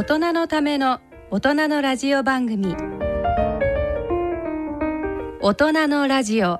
大人のための大人のラジオ番組。大人のラジオ。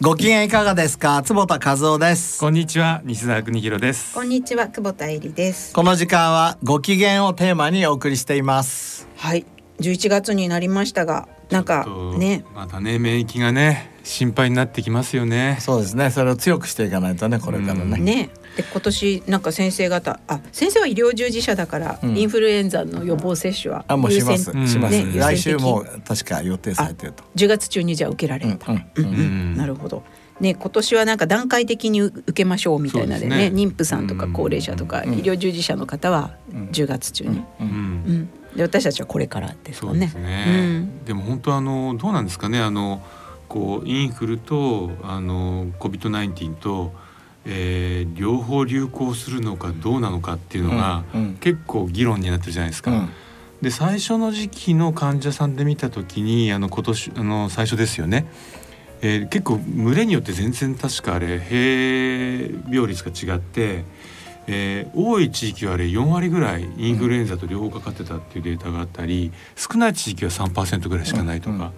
ご機嫌いかがですか？坪田和夫です。こんにちは西澤邦弘です。こんにちは久保田恵里です。この時間はご機嫌をテーマにお送りしています。はい11月になりましたがなんかね。またね免疫がね心配になってきますよね。そうですね。それを強くしていかないとねこれからね、ね。で今年なんか先生方あ先生は医療従事者だから、うん、インフルエンザの予防接種はあもうします。します、ね、来週も確か予定されてると。10月中にじゃ受けられると、なるほど。ね、今年はなんか段階的に受けましょうみたいなでね、ね、妊婦さんとか高齢者とか、医療従事者の方は10月中に、うん、うん、で私たちはこれからですもんね。でねでも本当あのどうなんですかねあのこうインフルとあの COVID-19 とえー、両方流行するのかどうなのかっていうのが、うんうん、結構議論になってるじゃないですか。うん、で最初の時期の患者さんで見た時にあの今年あの最初ですよね、えー、結構群れによって全然確かあれ併病率が違って。えー、多い地域はあれ4割ぐらいインフルエンザと両方かかってたっていうデータがあったり少ない地域は3%ぐらいしかないとか、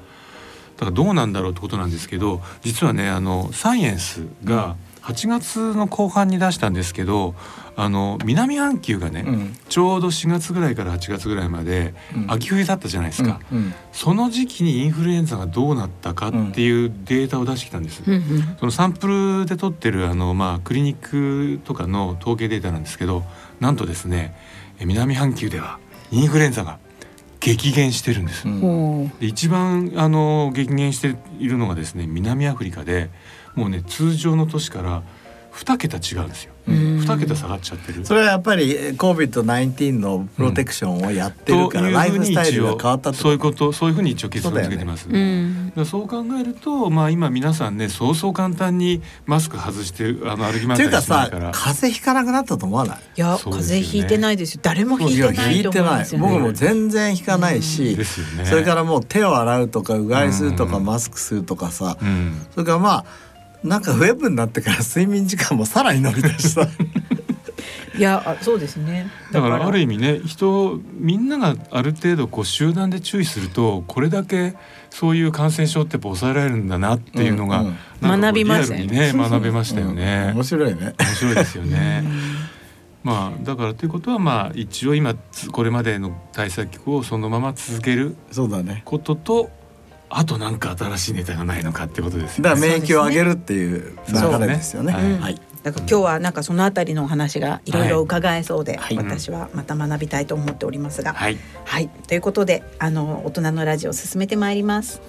だからどうなんだろうってことなんですけど実はねあのサイエンスが、8月の後半に出したんですけどあの南半球がね、うん、ちょうど4月ぐらいから8月ぐらいまで秋冬だったじゃないですか、うん。うん、その時期にインフルエンザがどうなったかっていうデータを出してきたんです、そのサンプルで取ってるあの、まあ、クリニックとかの統計データなんですけどなんとですね南半球ではインフルエンザが激減してるんです、で一番あの激減しているのがですね南アフリカでもうね通常の年から2桁違うんですよ。2桁下がっちゃってる。それはやっぱり COVID-19 のプロテクションをやってるから、うん、ライフスタイルが変わったそういうことそういうふうに一応結論付けてます。そう、ね。うん、そう考えるとまあ今皆さんねそうそう簡単にマスク外してあの歩き回ったりしないから。っていうかさ風邪ひかなくなったと思わない？いや、ね、風邪ひいてないですよ。誰もひいてないと思うんですよ、ね、僕も全然ひかないし、うん、それからもう手を洗うとかうがいするとか、マスクするとかさ、それからまあなんかウェブになってから睡眠時間もさらに伸びたしさ。いやそうですね。だからある意味ね人みんながある程度こう集団で注意するとこれだけそういう感染症ってやっぱ抑えられるんだなっていうのが、うんうん、学びましたね。学べましたよね、うん、面白いね。面白いですよね。まあだからということはまあ一応今これまでの対策をそのまま続けることとあとなんか新しいネタがないのかってことです、ね、だから免疫を上げるっていう流れですよね。ね。はい。だから今日はなんかそのあたりのお話がいろいろ伺えそうで、はい、私はまた学びたいと思っておりますが、はい、はい、ということであの大人のラジオを進めてまいります。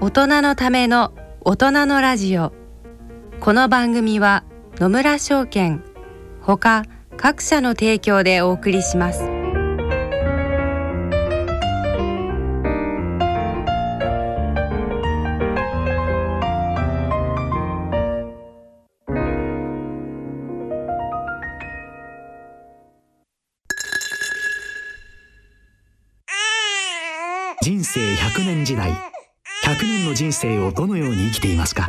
大人のための大人のラジオ。この番組は野村証券。ほか各社の提供でお送りします。人生100年時代。100年の人生をどのように生きていますか？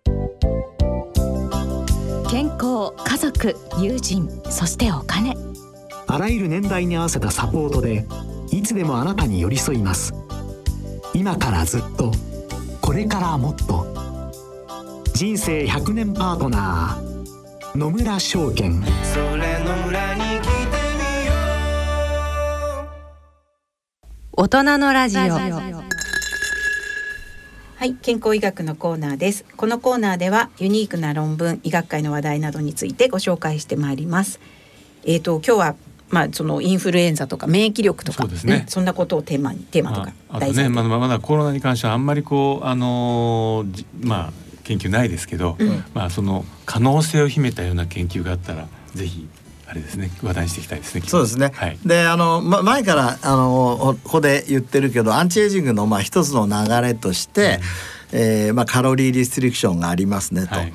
族友人そしてお金。あらゆる年代に合わせたサポートでいつでもあなたに寄り添います。今からずっとこれからもっと。人生100年パートナー野村証券。それ野村に来てみよう。大人のラジオはい、健康医学のコーナーです。このコーナーではユニークな論文、医学界の話題などについてご紹介してまいります。えっ、ー、と今日はまあそのインフルエンザとか免疫力とかそね、そんなことをテーマにテーマとかあとねまだまだコロナに関してはあんまりこうあのまあ研究ないですけど、うん、まあその可能性を秘めたような研究があったらぜひあれですね話題にしていきたいですね。そうですね。はい、であの、ま、前からあのここで言ってるけどアンチエイジングのまあ一つの流れとして、うん、えー、まあ calorie restriction がありますねと。はい、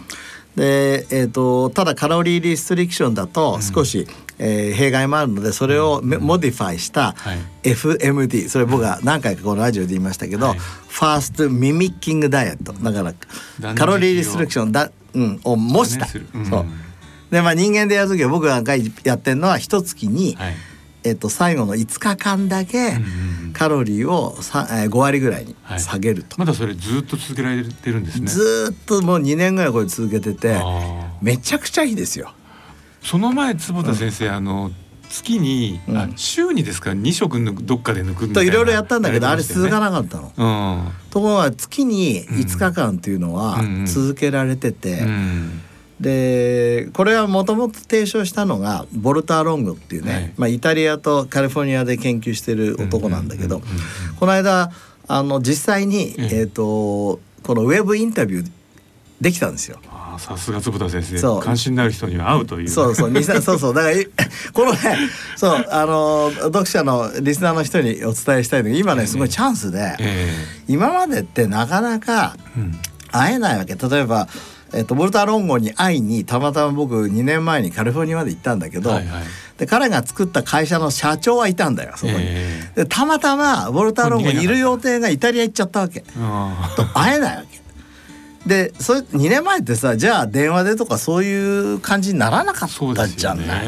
でえーと、ただ calorie restriction だと少し、うん、えー、弊害もあるのでそれを modify した FMD、それ僕は何回かこのラジオで言いましたけど、はい、 fasting mimicking diet。だから calorie restriction だ、うん、を模した。そうでまあ人間でやる時は僕がやってるのは一月に、はい、えっと、最後の5日間だけカロリーをさ、えー、5割ぐらいに下げると、はい、まだそれずっと続けられてるんですね。ずっともう2年ぐらいこれ続けててめちゃくちゃいいですよ。その前坪田先生、うん、あの月に、うん、あ週にですか？2食どっかで抜くみたいないろいろやったんだけどあれ続かなかったの、うん、ところが月に5日間っていうのは続けられてて、うんうんでこれはもともと提唱したのがボルター・ロングっていうね、はい、まあ、イタリアとカリフォルニアで研究してる男なんだけどこの間あの実際に、えーと、このウェブインタビューできたんですよ。さすが坪田先生。そう。関心のある人には会うという。そうそう そうそうだからこのねそうあの読者のリスナーの人にお伝えしたいのが今ねすごいチャンスで、えー、今までってなかなか会えないわけ。例えばえっと、ボルター・ロンゴに会いにたまたま僕2年前にカリフォルニアまで行ったんだけど、はいはい、で彼が作った会社の社長はいたんだよそこに。えー、でたまたまボルター・ロンゴにいる予定がイタリア行っちゃったわけ。と会えないわけ。でそれ2年前ってさじゃあ電話でとかそういう感じにならなかったじゃない。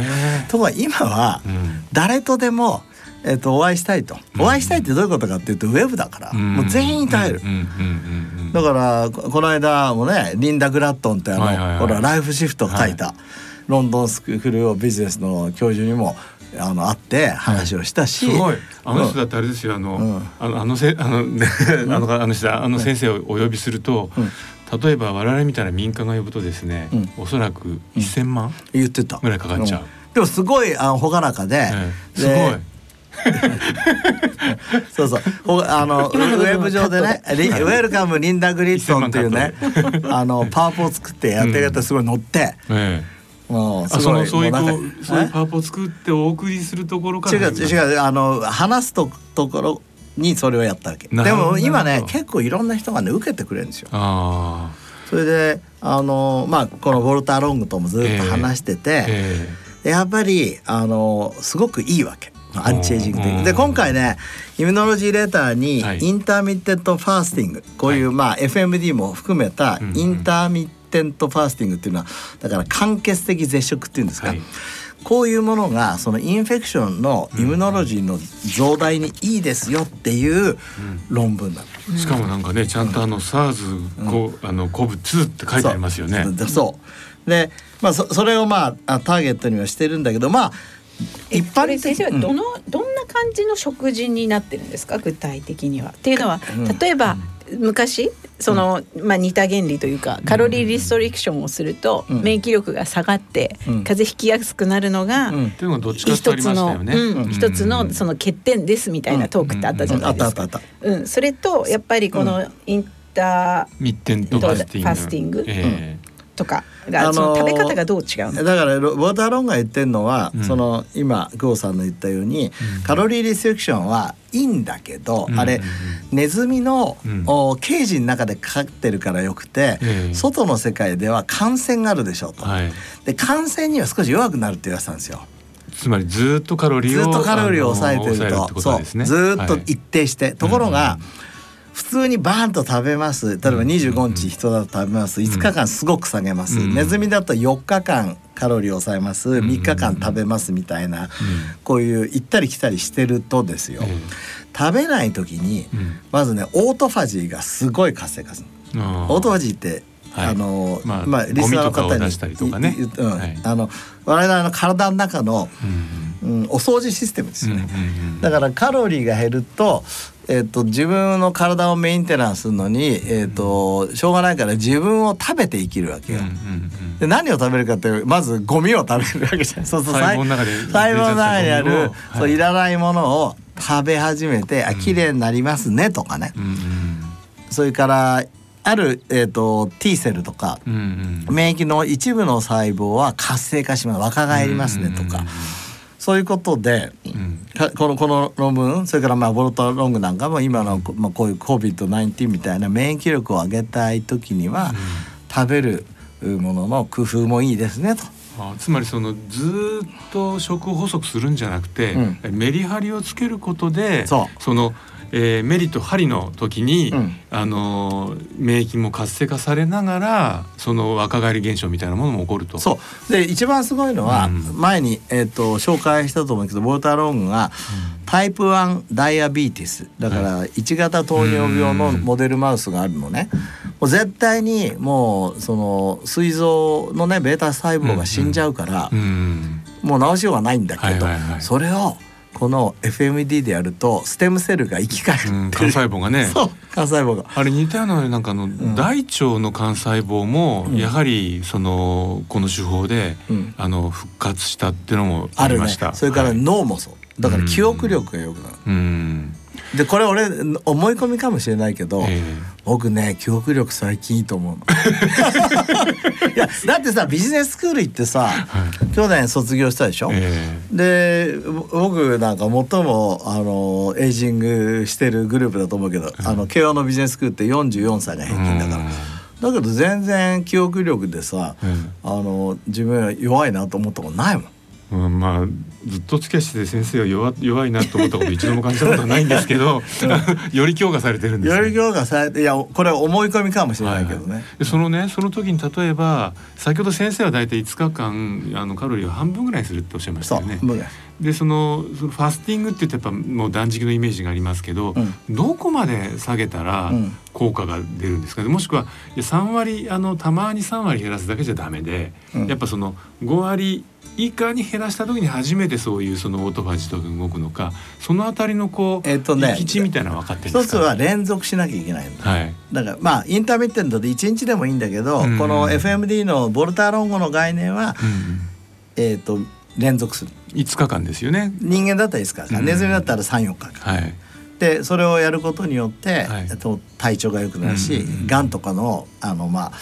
ところが今は誰とでも、えー、とお会いしたいと、お会いしたいってどういうことかっていうとウェブだから、もう全員耐える。だからこの間もねリンダ・グラットンってあの、はいはいはい、ほらライフシフト書いた、はい、ロンドンスクール・オビジネスの教授にもあの会って話をしたし、はい、すごい。あの人だってあれですよあの、うん、あのあのせあの、ね、あのあの人あの先生をお呼びすると、うん。例えば我々みたいな民間が呼ぶとですね、うん、おそらく1,000万、言ってた。ぐらいかかっちゃう。でもすごいあの朗らかで、ええ、すごい。そうそう。あのウェブ上でね「ウェルカムリンダ・グリットン」っていうねあのパワポを作ってやってる方すごい乗って。もうすごいそういうそういうパワポを作ってお送りするところから違う違うあの話すとところにそれをやったわけ。でも今ね結構いろんな人がね受けてくれるんですよ。それであのまあこのヴァルター・ロンゴともずっと話してて、えーえ。ー、やっぱりあのすごくいいわけ。アンチエイジング的で今回ね Immunology Letter に intermittent fasting、こういうまあ FMD も含めた intermittent fasting っていうのはだから間欠的絶食っていうんですか、はい、こういうものがその infection の immunology の増大にいいですよっていう論文だ、うん、しかもなんかねちゃんとあの SARS コ、うん、あのコブ2って書いてありますよね。そう。でまあそそれをまあターゲットにはしてるんだけどまあ一般先生はどの、どんな感じの食事になってるんですか？具体的には。っていうのは例えば、昔その、まあ、似た原理というかカロリーリストリクションをすると、免疫力が下がって、風邪ひきやすくなるのが、一つの、一つのその欠点ですみたいなトークってあったじゃないですか。うん、それとやっぱりこのインターミッテントファスティング、とかが、その食べ方がどう違うの？だからウォーターロンが言ってるのは、うん、その今久保さんの言ったように、うん、カロリーリセクションはいいんだけど、うん、あれ、ネズミの、うん、ケージの中でかかってるからよくて、外の世界では感染があるでしょうと。はい、で感染には少し弱くなるって言われてたんですよ。つまりずっとカロリーをずっとカロリーを抑えてると、ね、そう。ずっと一定して、はい、ところが、うん普通にバーンと食べます。例えば25日人だと食べます。5日間すごく下げます、ネズミだと4日間カロリーを抑えます。3日間食べますみたいな、こういう行ったり来たりしてるとですよ、食べない時に、まずねオートファジーがすごい活性化するオートファジーってあのまあ、まあ、リスナーの方に、あの我々の体の中の、うん、お掃除システムですよね、だからカロリーが減るとえーと、自分の体をメンテナンスするのに、えーと、しょうがないから自分を食べて生きるわけよ。うんうんうんで何を食べるかってまずゴミを食べるわけじゃないそうそう細胞の中で細胞の中にある、はい。そういらないものを食べ始めて、あ綺麗になりますねとかね、うんそれからある、えー、と T セルとかうんうん。免疫の一部の細胞は活性化します。若返りますねとか、そういうことでうんかこのこの論文それからまあボルトロングなんかも今の、まあ、こういう COVID-19 みたいな免疫力を上げたい時には、食べるものの工夫もいいですねと。あつまりそのずーっと食を細くするんじゃなくて、うん。メリハリをつけることでそう。の、えーメリとハリの時に、うん。あのー免疫も活性化されながらその若返り現象みたいなものも起こると。そう。で一番すごいのは、うん。前に、えー、と紹介したと思うけどボルタロングがタイプ1ダイアビーティス。だから1型糖尿病のモデルマウスがあるのね、もう絶対にもうその膵臓のねベータ細胞が死んじゃうから、うん。もう治しようがないんだけど、はいはいはい。それをこの FMD でやるとステムセルが生き返るう、うん。幹細胞がね。そう幹細胞が。あれ似たようななんかあの、大腸の幹細胞もやはりそのこの手法で、うん。あの復活したっていうのもありました。それからはい。脳もそうだから記憶力が良くなる、うん。でこれ俺思い込みかもしれないけど、え僕ね記憶力最近いいと思うの。いやだってさビジネススクール行ってさ、去年卒業したでしょ、えで僕なんか最もあのエイジングしてるグループだと思うけど、あの慶応のビジネススクールって44歳が平均だから、だけど全然記憶力でさ、うん。あの自分は弱いなと思ったことないもん。うん、まあずっと付き合いしてて先生は弱弱いなと思ったこと一度も感じたことはないんですけど より強化されてるんです、ね、より強化されていやこれは思い込みかもしれないけどね。でそのねその時に例えば先ほど先生は大体5日間あのカロリーを半分ぐらいにするっておっしゃいましたよね。でそのそのファスティングって言ってやっぱもう断食のイメージがありますけど、うん。どこまで下げたらうん。効果が出るんですか？ねもしくはいや3割あのたまに3割減らすだけじゃダメで、うん。やっぱその5割以下に減らした時に初めてそういうそのオートファジーとか動くのかそのあたりのこう、えっとね行き地みたいなの分かってるんで一つすかは連続しなきゃいけないんだ。はい。だからまあインターミッテントで1日でもいいんだけど、うん。この FMD のボルターロンゴの概念は、うんえー、と連続する。5日間ですよね。人間だったらいいですから、うん。ネズミだったら34日間はい。でそれをやることによって、はい。えっと体調が良くなるし、うんがんとかのあのまあ、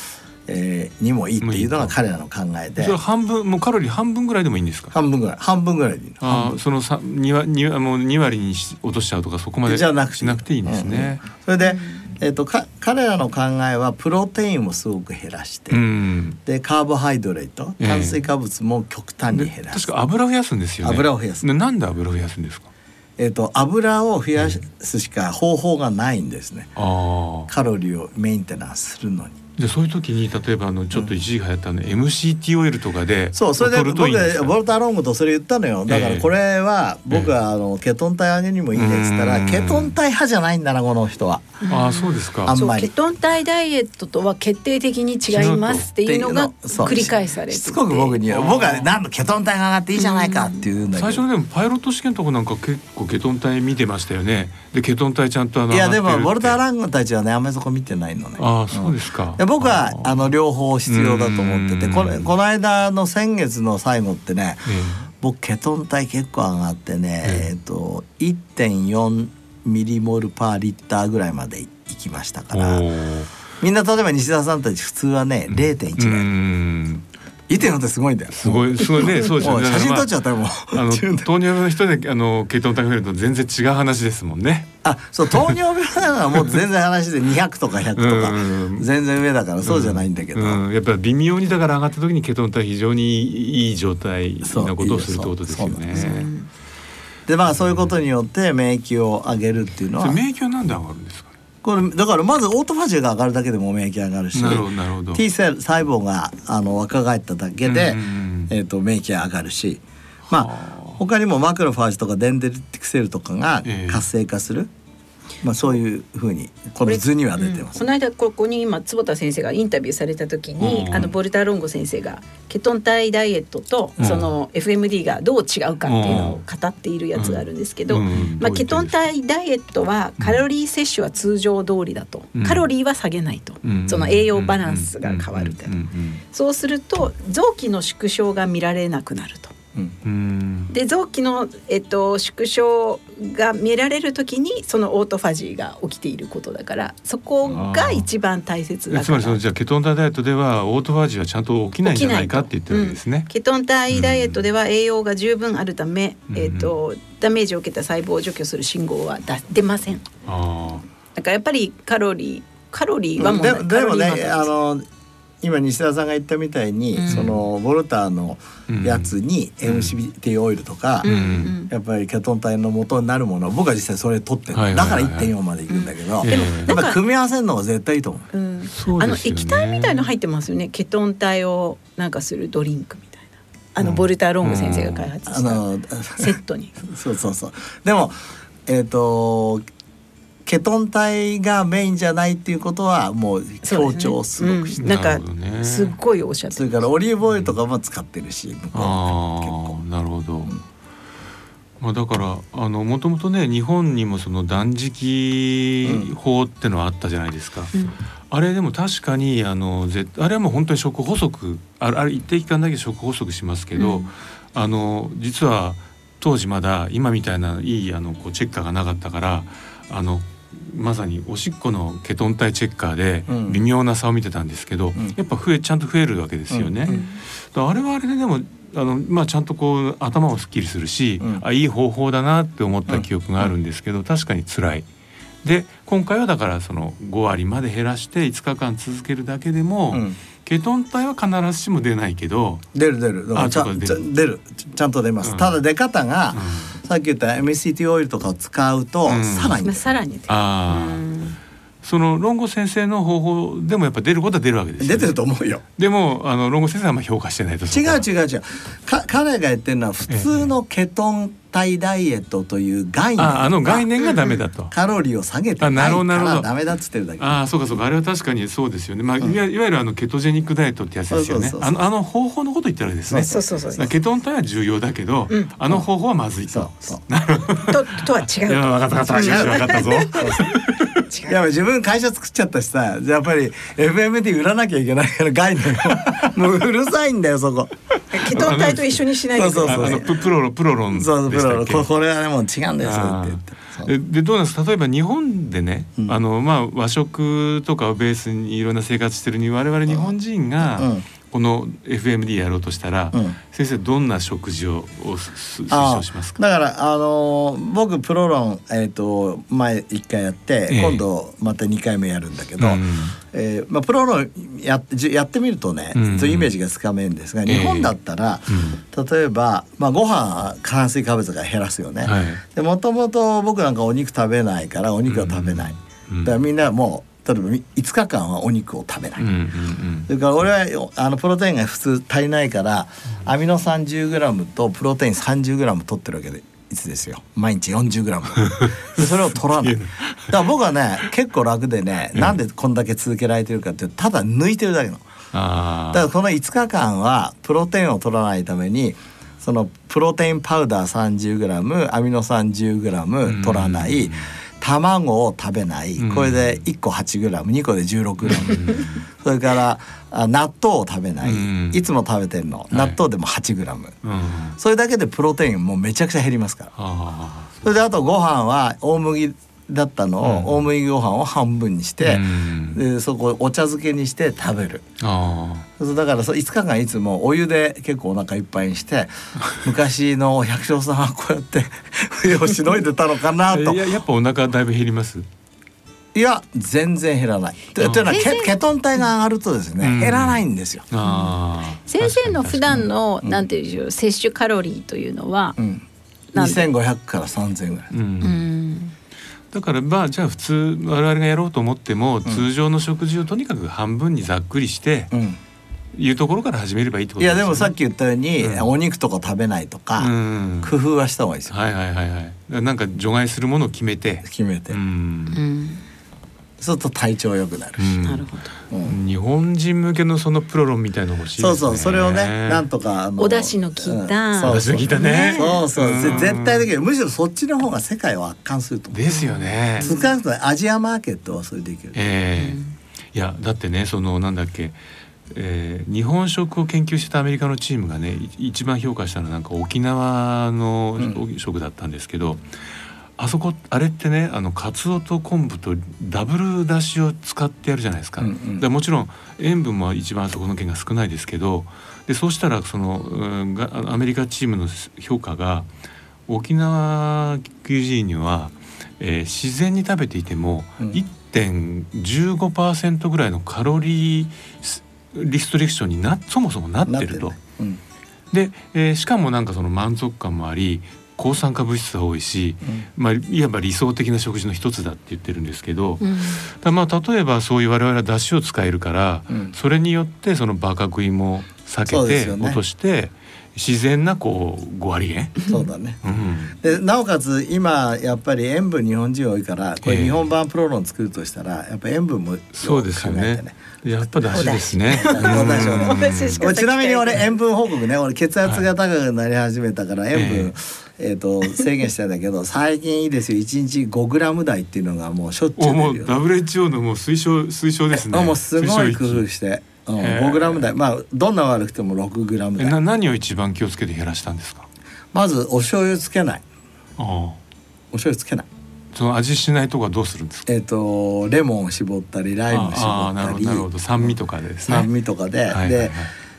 えーにもいいっていうのが彼らの考えで。それ半分もうカロリー半分ぐらいでもいいんですか？半分ぐらい。半分ぐらいでいい。あーそのさ二割二割もう二割にし落としちゃうとかそこまで？じゃなくてしなくていいんですね。それで、えー、とか彼らの考えはプロテインをすごく減らして、うん。でカーボハイドレートええ。炭水化物も極端に減らす、確か油を増やすんですよね。油を増やす。でなんで油を増やすんですか？えー、と油を増やすしか方法がないんですね。ああ。カロリーをメンテナンスするのにじゃあそういう時に例えばあのちょっと一時期流行ったの、MCT オイルとかでそうそれで僕ボルターロングとそれ言ったのよ。だからこれは僕はあのケトン体上げにもいいねっつったらうん。ケトン体派じゃないんだなこの人は。ああそうですか。そうあんまり。ケトン体ダイエットとは決定的に違いますっていうのが繰り返されてて。しつこく僕に僕は何のケトン体が上がっていいじゃないかっていうんだけど。最初でもパイロット試験とかなんか結構ケトン体見てましたよね。でケトン体ちゃんとあのいやでもボルターララングたちはねあんまりそこ見てないのね。ああそうですか。で僕はあの両方必要だと思っててうん。これこの間の先月の最後ってねえ僕ケトン体結構上がってね、ええ。えっと1.4ミリモルパーリッターぐらいまでいきましたえからみんな例えば西田さんたち普通はね0.1うぐらいん1.4ってすごいんだよ。すごいすごいねそうですよね。写真撮っちゃったらもう。あの糖尿病の人であのケトン体が増えると全然違う話ですもんね。あそう糖尿病なのはもう全然話で200とか100とかうん。全然上だからそうじゃないんだけど、うん、やっぱり微妙にだから上がった時にケトン体非常にいい状態なことをするってことですよね。でまあそういうことによって免疫を上げるっていうのは。免疫はなんで上がるんですか？これだからまずオートファジーが上がるだけでも免疫上がるしなるほどなるほど。T 細胞があの若返っただけで、えー、と免疫が上がるしまあ他にもマクロファージとかデンデリティクセルとかがええ。活性化する、まあそういうふうにこの図には出てます。この間ここに今坪田先生がインタビューされた時に、あのボルターロンゴ先生がケトン体ダイエットとその FMD がどう違うかっていうのを語っているやつがあるんですけど、まあケトン体ダイエットはカロリー摂取は通常通りだと、カロリーは下げないと、その栄養バランスが変わると、そうすると臓器の縮小が見られなくなると。で臓器の、えっと、縮小が見られる時にそのオートファジーが起きていることだからそこが一番大切だつまりそのじゃあケトン体ダイエットではオートファジーはちゃんと起きないんじゃないかって言ってるわけですね、うん、ケトン体ダイエットでは栄養が十分あるため、うん、えっと、ダメージを受けた細胞を除去する信号は出ません。だからやっぱりカロリーカロリーは問題ででもねあの今西田さんが言ったみたいに、うん、そのボルターのやつに MCT オイルとか、うん、やっぱりケトン体の元になるもの僕は実際それ取ってる、はいはいはい、だから1.4までいくんだけど、でもやっぱ組み合わせるのが絶対いいと思う。うん。うね、あの液体みたいの入ってますよね。ケトン体をなんかするドリンクみたいな。あのボルターロング先生が開発した、セットに。そうそうそう。でもえっ、ー、とケトン体がメインじゃないっていうことはもう強調すごくして、ね。うん、なんかすっごいおっしゃってそれからオリーブオイルとかも使ってるしああなるほど、うん、まあ、だからあのもともとね日本にもその断食法ってのはあったじゃないですか、うん、あれでも確かにあのあれはもう本当に食細くあれ一定期間だけ食細くしますけど、あの実は当時まだ今みたいないいあのこうチェッカーがなかったからあのまさにおしっこのケトン体チェッカーで微妙な差を見てたんですけど、うん、やっぱ増えちゃんと増えるわけですよね。うん、あれはあれででもあのまあ、ちゃんとこう頭をすっきりするし、うん、あいい方法だなって思った記憶があるんですけど、確かに辛い。で今回はだからその5割まで減らして5日間続けるだけでも、ケトン体は必ずしも出ないけど出る出る。あちゃ出る。ちゃんと出ます、ただ出方が、さっき言った MCT オイルとかを使うと、さらにさらにあその論語先生の方法でもやっぱ出ることは出るわけです、ね、出てると思うよ。でもあの論語先生はあんま評価してないと。違う違う違う。か彼が言ってるのは普通のケトン体ダイエットという概念。ああの概念がダメだと。カロリーを下げてないからダメだっつってるだけ。ああそうかそうか。あれは確かにそうですよね。まあ、うん、いわゆるあのケトジェニックダイエットってやつですよね。あのあの方法のこと言ったらですね。そうそうそうケトン体は重要だけど、うん、あの方法はまずいと、そう ととは違う。いや分かった分かった。ぞ。いや自分会社作っちゃったしさやっぱり FMD 売らなきゃいけないから概念を。もううるさいんだよそこ。ケトン体と一緒にしないでそうそうそうプロロプロロンそうプロロこれはねもう違うんですって言って。でどうなんです例えば日本でね、うん、あのまあ和食とかをベースにいろんな生活してるに我々日本人が、うんこの FMD やろうとしたら、うん、先生どんな食事を推奨しますか？だからあのー、僕プロロン、えーと、前1回やって、えー、今度また2回目やるんだけど、うん、えー、まあ、プロロンややってみるとね、うん、そういうイメージがつかめるんですが日本だったら、えー、例えば、まあ、ご飯炭水化物が減らすよね。はい、でもともと僕なんかお肉食べないからお肉は食べない。だからみんなもう例えば5日間はお肉を食べない、うんうんうん、それから俺はあのプロテインが普通足りないからアミノ酸 10g とプロテイン 30g 取ってるわけでいつですよ毎日 40g でそれを取らないだから僕はね結構楽でね、うん、なんでこんだけ続けられてるかってただ抜いてるだけのだからこの5日間はプロテインを取らないためにそのプロテインパウダー 30g アミノ酸 10g 取らない、うん卵を食べない、これで1個 8g2 個で 16g それからあ納豆を食べない、いつも食べてるの。納豆でも 8g、それだけでプロテインもうめちゃくちゃ減りますから。それであとご飯は大麦だったのを、大麦ご飯を半分にして、でそこお茶漬けにして食べる。だからそ5日間いつもお湯で結構お腹いっぱいにして 昔の百姓さんはこうやって冬をしのいでたのかなと。ややっぱお腹だいぶ減ります？いや全然減らない。というのはケケトン体が上がるとですね、減らないんですよ。先生の普段のなんていう摂取カロリーというのは、二千五百から三千ぐらい。うんだからまあじゃあ普通我々がやろうと思っても、通常の食事をとにかく半分にざっくりして、いうところから始めればいいってこいとですよね。やでもさっき言ったように、うん。お肉とか食べないとか、うん。工夫はした方がいいですよ、はいはいはいはい。なんか除外するものを決めて。決めて、うん。うんそうすると体調良くなるし、うん。なるほど。うん。日本人向けのそのプロ論みたいの欲しいですね。そうそうそれをねなんとかあのお出汁の効いた。うんそうお出汁の効いたね。そうそう。うん。絶対的にむしろそっちの方が世界を圧巻すると思う。ですよね。少なくともアジアマーケットはそれできる、ええ。いやだってねそのなんだっけ、えー日本食を研究してたアメリカのチームがねい一番評価したのはなんか沖縄の食だったんですけど、あそこあれってねあのカツオと昆布とダブルだしを使ってやるじゃないですか。うんうんでもちろん塩分も一番そこの県が少ないですけどでそうしたらその、うんがアメリカチームの評価が沖縄キュージーニュは、えー自然に食べていてもうん1.15%ぐらいのカロリースリストリクションになそもそもなってると。ねうんで、えーしかもなんかその満足感もあり抗酸化物質が多いし、まあ、いわば理想的な食事の一つだって言ってるんですけど、うん。だまあ例えばそういう我々は出汁を使えるから、うん。それによってそのバカ食いも避けて落として自然なこう5割減、そうだね。うん、でなおかつ今やっぱり塩分日本人多いからこれええ日本版プロ論作るとしたらやっぱ塩分もよくそうですよね。やっぱ出汁ですね。ちなみに俺塩分報告ね俺血圧が高くなり始めたから塩分、えー、と制限してんだけど 最近いいですよ。1日5グラム台っていうのがもうしょっちゅうおもう WHO のもう推奨推奨ですね。あ もうすごい工夫して、うん、へえ5グラム台。まあどんな悪くても6グラム台。な何を一番気をつけて減らしたんですか？まずお醤油つけない。ああお醤油つけない。その味しないとかどうするんですか？えっ、とレモンを絞ったりライムああなる絞ったりほどなるほど。酸味とかでね。酸味とかで、で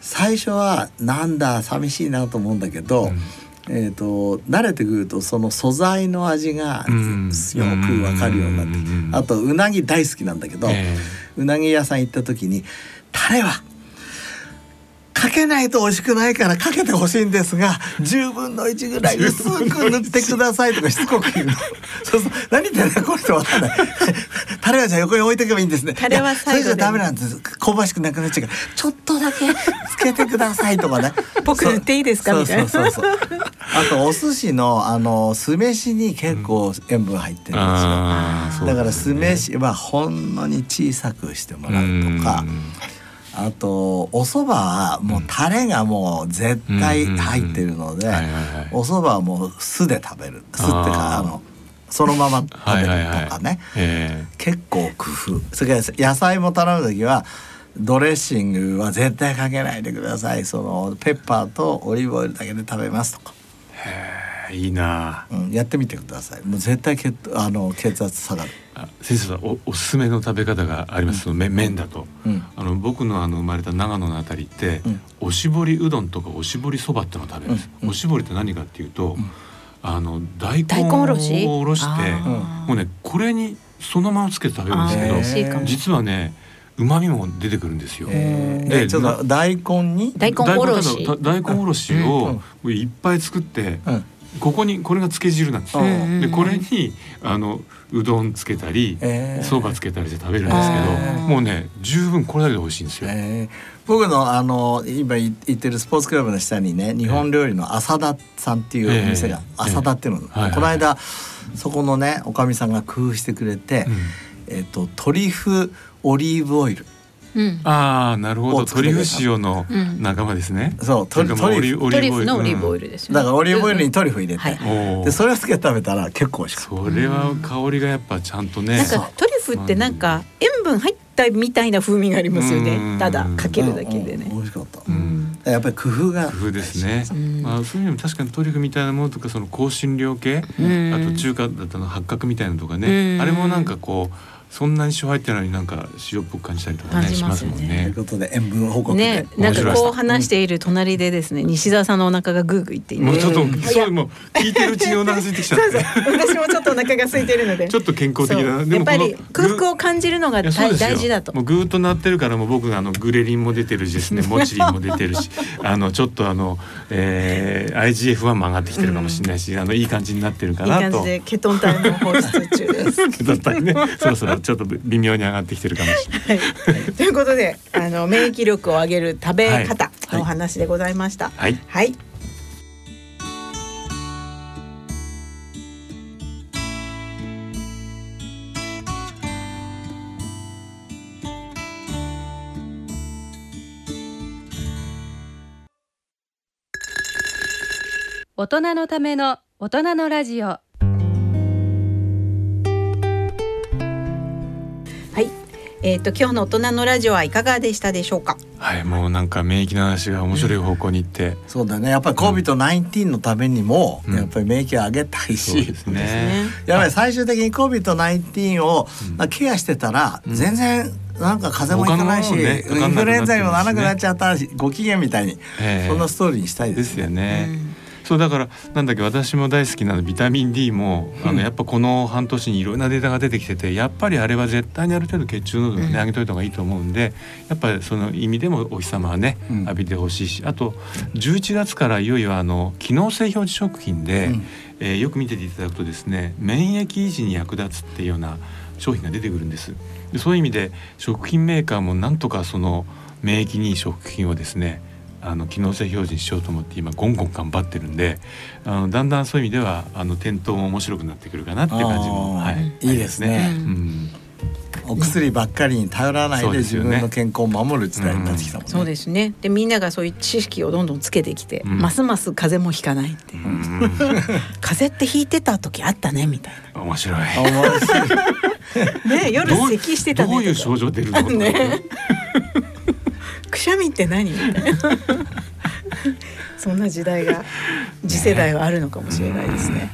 最初はなんだ寂しいなと思うんだけど、うんえー、と慣れてくるとその素材の味がうん。よくわかるようになってあとうなぎ大好きなんだけど、えうなぎ屋さん行った時にタレはかけないと美味しくないからかけてほしいんですが10分の1ぐらい薄く塗ってくださいとかしつこく言うの。そうそう。何言ってんだこの人わかんない。タレはじゃあ横に置いておけばいいんですね。タレは最後それじゃダメなんです香ばしくなくなっちゃうからちょっとだけつけてくださいとかね僕塗ってい。いですかそうみたいなそうそうそうあとお寿司のあの酢飯に結構塩分入ってるんですよ、だから酢飯はほんのに小さくしてもらうとか。うん。あとお蕎麦はもうタレがもう絶対入ってるのでお蕎麦はもう酢で食べる。酢ってかあのそのまま食べるとかね。え。結構工夫。それから野菜も頼む時はドレッシングは絶対かけないでください。そのペッパーとオリーブオイルだけで食べますとか、えいいな。うん、やってみてください。もう絶対血あの血圧下がる、あ先生はおおすすめの食べ方があります、その麺麺だと。うん、あの僕のあの生まれた長野のあたりって、うん。おしぼりうどんとかおしぼりそばってのを食べるんです、うん。おしぼりって何かっていうと、ん。あの大根おろし？をおろしてあもうねこれにそのままつけて食べるんですけど実はね旨味も出てくるんですよ。でちょっと大根に、大根おろし。大根大根おろしうんをいっぱい作って、うん。ここにこれがつけ汁なんですでこれにあのうどんつけたりえー。そば、つけたりして食べるんですけど、えー。もうね十分これだけで美味しいんですよ。えー。僕のあの今行ってるスポーツクラブの下にね日本料理の浅田さんっていうお店が、ええ。浅田っていうの、この間そこのねおかみさんが工夫してくれて、えっ、とトリュフオリーブオイル。うん。ああなるほど。トリュフ塩のうん。仲間ですね。そうトリというトリュフ。オリーブオイル。ルですよねだからオリーブオイルにトリュフ入れて、はい。でそれをつけて食べたら結構美味しかった。それは香りがやっぱちゃんとね。なんかトリュフってなんか塩分入ったみたいな風味がありますようん。ねただかけるだけでうん。うん。ね美味しかった。うん。やっぱり工夫が。工夫ですね。うん。まあそういう意味でも確かにトリュフみたいなものとかその香辛料系、うん。あと中華だったの八角みたいなのとかうね、ん。あれもなんかこうそんなに塩入ってないのになんか塩っぽく感じたりとかねしますもんね。という。ことで塩分報告で、ねなんかこう話している隣でですね西澤さんのお腹がグーグーいっていて。もうちょっと、んそうもう聞いてるうちにお腹空いてきちゃって。私もちょっとお腹が空いてるので。ちょっと健康的だな。やっぱり空腹を感じるのが大事だと。もうぐーっとなってるからもう僕があのグレリンも出てるしですねモチリンも出てるしあのちょっとあの、えー、IGF1 も上がってきてるかもしれないし、あのいい感じになってるかいいなと感じでケトン体も放出中です。だったりね。そろそろだちょっと微妙に上がってきてるかもしれない。はい、ということであの免疫力を上げる食べ方のお話でございました。はい、はい。大人のための大人のラジオえっ、ー、と今日の大人のラジオはいかがでしたでしょうか？はいもうなんか免疫の話が面白い方向に行って、うん、そうだね。やっぱり COVID-19 のためにも、うん、やっぱり免疫を上げたいし、うん、ね、やっぱり最終的に COVID-19 を、ケアしてたら、全然なんか風邪もいかないし、ね、インフルエンザにもならなくなっちゃったし、ご機嫌みたいに、そんなストーリーにしたいですよね。そうだからなんだっけ私も大好きなビタミン D も、あのやっぱこの半年にいろんなデータが出てきててやっぱりあれは絶対にある程度血中濃度をね、上げといた方がいいと思うんでやっぱりその意味でもお日様はね、浴びてほしいしあと11月からいよいよあの機能性表示食品で、うん、えー、よく見てていただくとですね免疫維持に役立つっていうような商品が出てくるんです。でそういう意味で食品メーカーもなんとかその免疫にいい食品をですねあの機能性表示にしようと思って今ゴンゴン頑張ってるんであのだんだんそういう意味ではあの店頭も面白くなってくるかなっていう感じも、はい、いいですね。うんお薬ばっかりに頼らないで自分の健康を守る時代になってきたもんね。そうですね。でみんながそういう知識をどんどんつけてきて、うん、ますます風邪もひかないっていう。うん、風邪ってひいてた時あったねみたいな。面白い。面白い。ね夜咳してたねどういう症状出るの？ね。くしゃみって何？みたいなそんな時代が次世代はあるのかもしれないですね。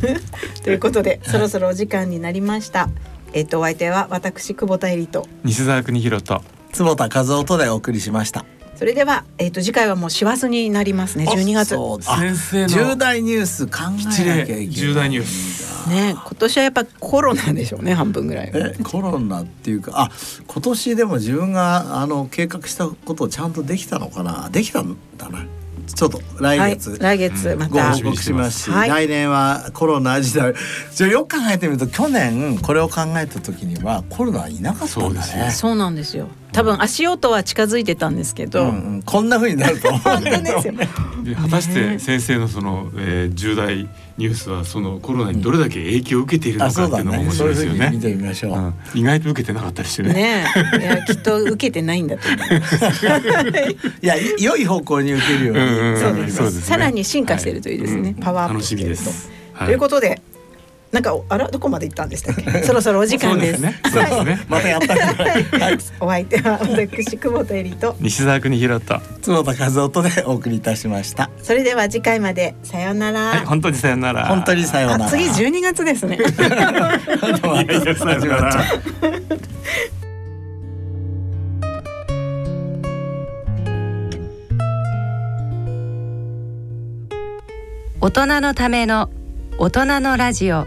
ということでそろそろお時間になりました。えっ、とお相手は私久保田恵里と西澤邦弘と坪田和夫とでお送りしました。それでは、えっ、と次回はもう師走になりますね。12月。先生の重大ニュース考えなきゃいけない。重大ニュース。ね今年はやっぱコロナでしょうね 半分ぐらいえコロナっていうかあ今年でも自分があの計画したことをちゃんとできたのかな？できたんだな。ちょっと来月、はい、来月また。ご報告しますし、はい、来年はコロナ時代。じゃよく考えてみると去年これを考えた時にはコロナいなかったんだね。そうなんですよ多分足音は近づいてたんですけど、うんうん、こんな風になると思う果たして先生のその、えー、重大ニュースはそのコロナにどれだけ影響を受けているのかっていうのも面白いですよね。見てみましょう、うん、意外と受けてなかったりしてね。ねいやきっと受けてないんだと思います。いや良い方向に受けるように、うんうん、そうです、ね、さらに進化してるといいですね。はい、パワーアップしてると。ということで。なんかあらどこまで行ったんでしたっけ？そろそろお時間です。ね。またやった。はい、お相手は私久保田恵里と。西澤邦弘と。角田和夫とでお送りいたしました。それでは次回まで。さようなら。はい本当にさようなら。本当にさようなら。次12月ですね。いやいやさようなら。大人のための大人のラジオ